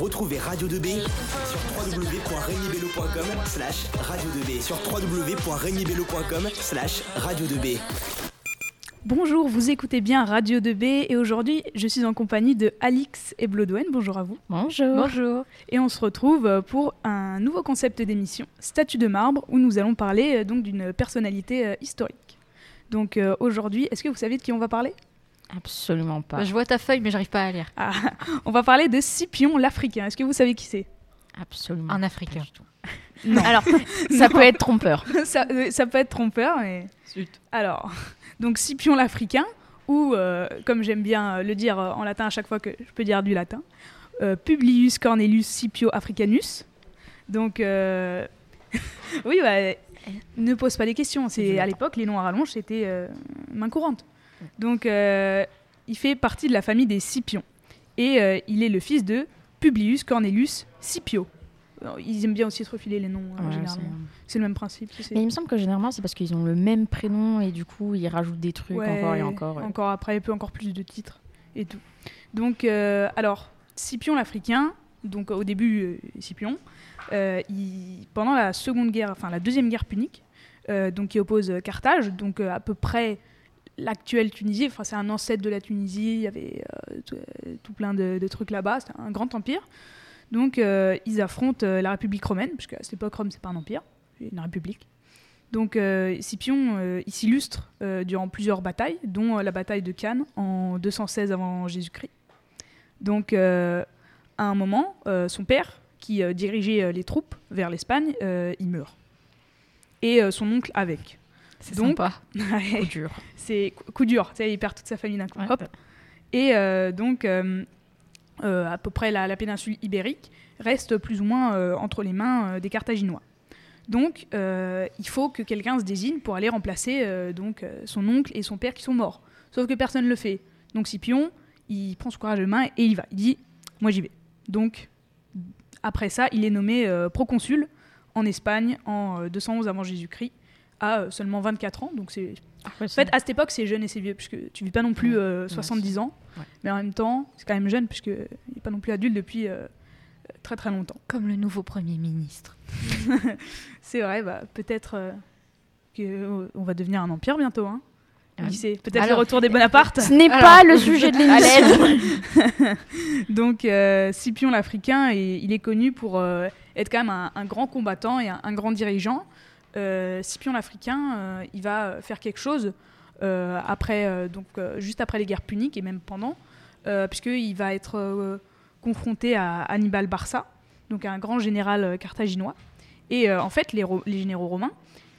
Retrouvez Radio 2B sur www.regnibello.com slash radio 2B sur www.regnibello.com slash radio 2B. Bonjour, vous écoutez bien Radio 2B et aujourd'hui je suis en compagnie de Alix et Blodowen. Bonjour à vous. Bonjour. Bonjour. Et on se retrouve pour un nouveau concept d'émission, Statue de marbre, où nous allons parler euh, donc d'une personnalité euh, historique. Donc euh, aujourd'hui, est-ce que vous savez de qui on va parler? Absolument pas. Bah, je vois ta feuille, mais j'arrive pas à lire. Ah, On va parler de Scipion l'Africain. Est-ce que vous savez qui c'est? Absolument. Un Africain. Non. Alors, ça peut être trompeur. ça, euh, ça peut être trompeur, mais. Alors, donc Scipion l'Africain, ou euh, comme j'aime bien euh, le dire en latin à chaque fois que je peux dire du latin, euh, Publius Cornelius Scipio Africanus. Donc, euh, oui, bah, ne pose pas des questions. C'est à l'époque les noms à rallonge c'était euh, main courante. Donc, euh, il fait partie de la famille des Scipions et euh, il est le fils de Publius Cornelius Scipio. Alors, Ils aiment bien aussi se refiler les noms euh, Ouais, généralement. c'est- C'est le même principe. Mais il me semble que généralement, c'est parce qu'ils ont le même prénom et du coup, ils rajoutent des trucs Ouais, encore et encore. ouais. Encore après, et puis encore plus de titres et tout. Donc, euh, alors, Scipion l'Africain, donc au début, euh, Scipion, euh, il- pendant la seconde guerre, enfin la deuxième guerre punique, euh, donc qui oppose Carthage, donc euh, à peu près l'actuelle Tunisie, enfin c'est un ancêtre de la Tunisie, il y avait euh, tout, euh, tout plein de, trucs là-bas, c'était un grand empire. Donc euh, ils affrontent la République romaine, puisque à cette époque Rome c'est pas un empire, c'est une république. Donc Scipion, il s'illustre durant plusieurs batailles, dont la bataille de Cannes en 216 avant Jésus-Christ. Donc à un moment, son père, qui dirigeait les troupes vers l'Espagne, il meurt. Et son oncle avec. C'est Donc- sympa. Trop dur. C'est cou- coup dur, tu il perd toute sa famille d'un coup. Ouais. Hop. Et euh, donc, euh, euh, à peu près la, la péninsule ibérique reste plus ou moins entre les mains des Carthaginois. Donc, il faut que quelqu'un se désigne pour aller remplacer donc, son oncle et son père qui sont morts. Sauf que personne ne le fait. Donc, Scipion, il prend son courage de main et il va. Il dit Moi, j'y vais. Donc, après ça, il est nommé proconsul en Espagne en euh, 211 avant Jésus-Christ à euh, seulement 24 ans. Donc, c'est en fait, à cette époque, c'est jeune et c'est vieux, puisque tu vis pas non plus euh, 70 ans, Ouais. mais en même temps, c'est quand même jeune, puisqu'il n'est pas non plus adulte depuis euh, très très longtemps. Comme le nouveau Premier ministre. C'est vrai, bah, peut-être euh, qu'on va devenir un empire bientôt. Hein. Ah. Qui sait Peut-être le retour des Bonaparte. Ce n'est pas le sujet de l'émission. Donc, euh, Scipion l'Africain, il est connu pour euh, être quand même un, un grand combattant et un, un grand dirigeant. Euh, Scipion l'Africain, euh, il va faire quelque chose euh, après, donc, juste après les guerres puniques et même pendant, puisqu'il va être confronté à Hannibal Barca, donc un grand général carthaginois. Et en fait, les, généraux romains,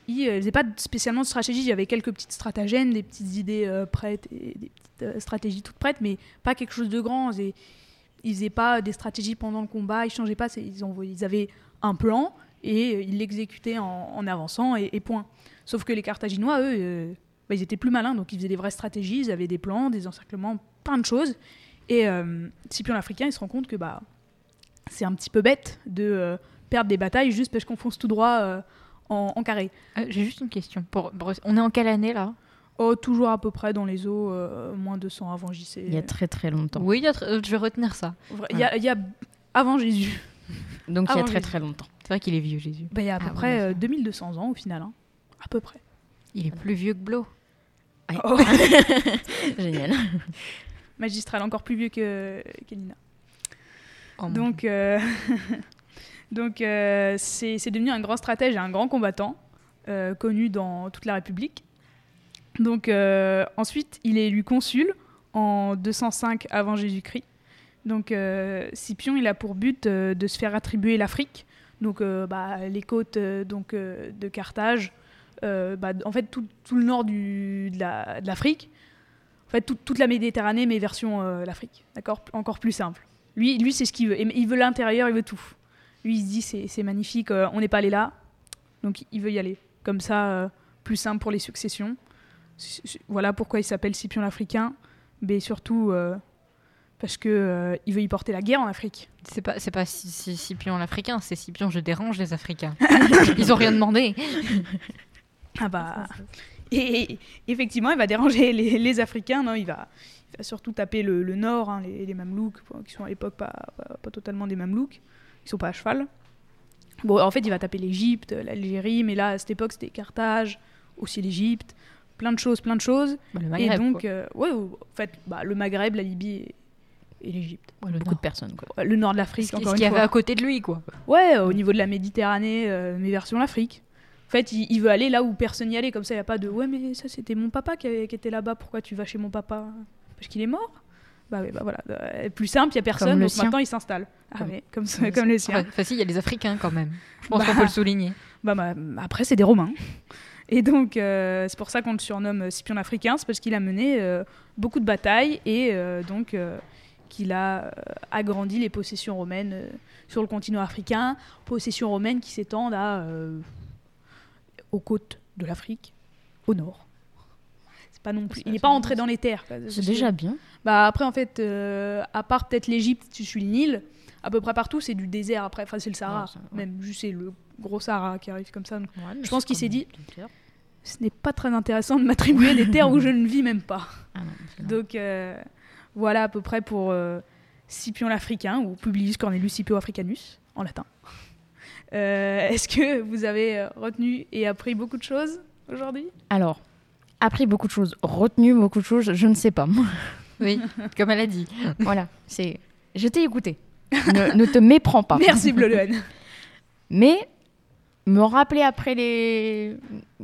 ils ne faisaient pas spécialement de stratégie. Il y avait quelques petites stratagèmes, des petites idées prêtes et des petites stratégies toutes prêtes, mais pas quelque chose de grand. Ils faisaient pas des stratégies pendant le combat, ils changeaient pas. ils avaient un plan et euh, ils l'exécutaient en, en avançant et, et point. Sauf que les Carthaginois, eux, euh, bah, ils étaient plus malins, donc ils faisaient des vraies stratégies, ils avaient des plans, des encerclements, plein de choses. Et euh, Scipion l'Africain, il se rend compte que bah, c'est un petit peu bête de euh, perdre des batailles juste parce qu'on fonce tout droit euh, en, en carré. Euh, J'ai juste une question. Pour, on est en quelle année là? Oh, toujours à peu près dans les eaux, euh, moins 200 avant JC. Il y a très très longtemps. Oui, il y a tr- je vais retenir ça. Y, a- il y a avant Jésus. Donc il y a très Jésus. très longtemps. C'est vrai qu'il est vieux, Jésus. Bah, il y a à peu Ah, près euh, 2200 ans au final. hein. À peu près. Il est plus vieux que Blo. Oh. Génial. magistral, encore plus vieux que qu'Elina. Oh, Donc, euh, donc euh, c'est c'est devenu un grand stratège et un grand combattant, euh, connu dans toute la République. Donc ensuite, il est élu consul en 205 avant Jésus-Christ. Donc euh, Scipion, il a pour but euh, de se faire attribuer l'Afrique, donc euh, bah, les côtes donc, de Carthage, bah, en fait tout, tout le nord de la- de l'Afrique, en fait tout- toute la Méditerranée, mais version l'Afrique, d'accord? Encore plus simple. Lui, lui c'est ce qu'il veut. Il veut l'intérieur, il veut tout. Lui, il se dit c'est magnifique, on n'est pas allé là, donc il veut y aller. Comme ça, plus simple pour les successions. Voilà pourquoi il s'appelle Scipion l'Africain, mais surtout parce que euh, il veut y porter la guerre en Afrique. C'est pas, c'est pas Sci- Sci- Scipion l'Africain, c'est Scipion je dérange les Africains. Ils ont rien demandé. Ah bah. Et, et effectivement, il va déranger les, les Africains. Non, il va, il il va surtout taper le, le nord, hein, les, les Mamelouks, qui sont à l'époque pas, pas, pas totalement des Mamelouks, qui sont pas à cheval. Bon, en fait, il va taper l'Égypte, l'Algérie, mais là, à cette époque, c'était Carthage, aussi l'Égypte, plein de choses, plein de choses. Bah, le et Maghreb, donc, quoi. euh, ouais, en fait, bah, le Maghreb, la Libye et, l'Égypte. Ouais, le Beaucoup nord. de personnes, quoi. Ouais, Le nord de l'Afrique, Ce qui- encore ce une qu'il y avait à côté de lui, quoi. Ouais, au niveau de la Méditerranée, euh, mais version l'Afrique. En fait, il, il veut aller là où personne n'y allait, comme ça, il n'y a pas de ouais, mais ça c'était mon papa qui, avait- qui était là-bas, pourquoi tu vas chez mon papa? Parce qu'il est mort? Bah oui, bah voilà. Euh, plus simple, il n'y a personne, Comme donc sien. maintenant il s'installe. Ah Comme- oui, comme, comme le comme le sien. Enfin, enfin, si, il y a les Africains quand même. Je pense Bah. qu'on peut le souligner. Bah, bah, après, c'est des Romains. Et donc, euh, c'est pour ça qu'on le surnomme Scipion africain, c'est parce qu'il a mené euh, beaucoup de batailles et euh, donc euh, qu'il a euh, agrandi les possessions romaines euh, sur le continent africain, possessions romaines qui s'étendent à, euh, aux côtes de l'Afrique, au nord. C'est pas non plus. Ça, Il n'est pas entré dans les terres. C'est déjà bien. Bah après en fait, à part peut-être l'Égypte, tu suis le Nil, à peu près partout c'est du désert après. Enfin c'est le Sahara, Ouais, ça- ouais. même juste c'est le gros Sahara qui arrive comme ça. donc Ouais, mais Je pense qu'il s'est dit- ce n'est pas très intéressant de m'attribuer des terres où je ne vis même pas. Ah non, Donc euh, voilà à peu près pour euh, Scipion l'Africain ou Publius Cornelius Scipio Africanus en latin. Euh, Est-ce que vous avez euh, retenu et appris beaucoup de choses aujourd'hui? Alors, appris beaucoup de choses, retenu beaucoup de choses, je ne sais pas. Oui, comme elle a dit. voilà, c'est. Je t'ai écouté. ne, ne te méprends pas. Merci Bleulen. Mais me rappeler après les.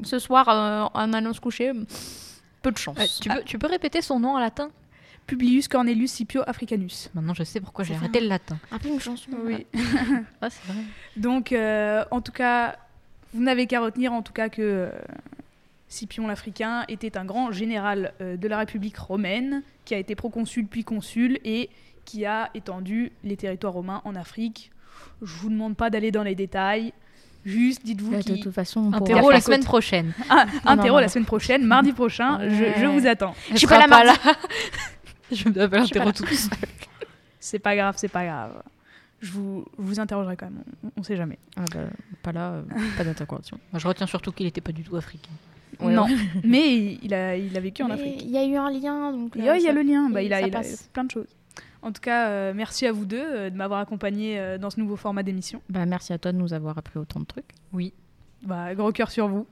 Ce soir, euh, en allant se coucher, peu de chance. Euh, tu, peux, tu peux répéter son nom en latin? Publius Cornelius Scipio Africanus. Maintenant, je sais pourquoi j'ai arrêté un- le latin. Rappelle une chanson. Oui. Ah, c'est vrai. Donc, euh, en tout cas, vous n'avez qu'à retenir en tout cas que euh, Scipion l'Africain était un grand général euh, de la République romaine qui a été proconsul puis consul et qui a étendu les territoires romains en Afrique. Je vous demande pas d'aller dans les détails. Juste dites-vous de toute façon, on Un faire la semaine prochaine. Ah, un non, terreau non. la semaine prochaine, mardi prochain, je, vous attends. Je suis pas là là. je me suis pas là. tout seul. C'est pas grave, c'est pas grave. Je vous, je vous interrogerai quand même, on, on sait jamais. Ah bah, pas là, euh, pas d'intervention. Moi, je retiens surtout qu'il n'était pas du tout africain. Ouais, non, ouais. mais il a, il a vécu en Afrique. Il y a eu un lien, donc. Il y a, il y a ça- le lien, bah, il, a, ça il a plein de choses. En tout cas, euh, merci à vous deux euh, de m'avoir accompagné euh, dans ce nouveau format d'émission. Bah, merci à toi de nous avoir appris autant de trucs. Oui. Bah, gros cœur sur vous.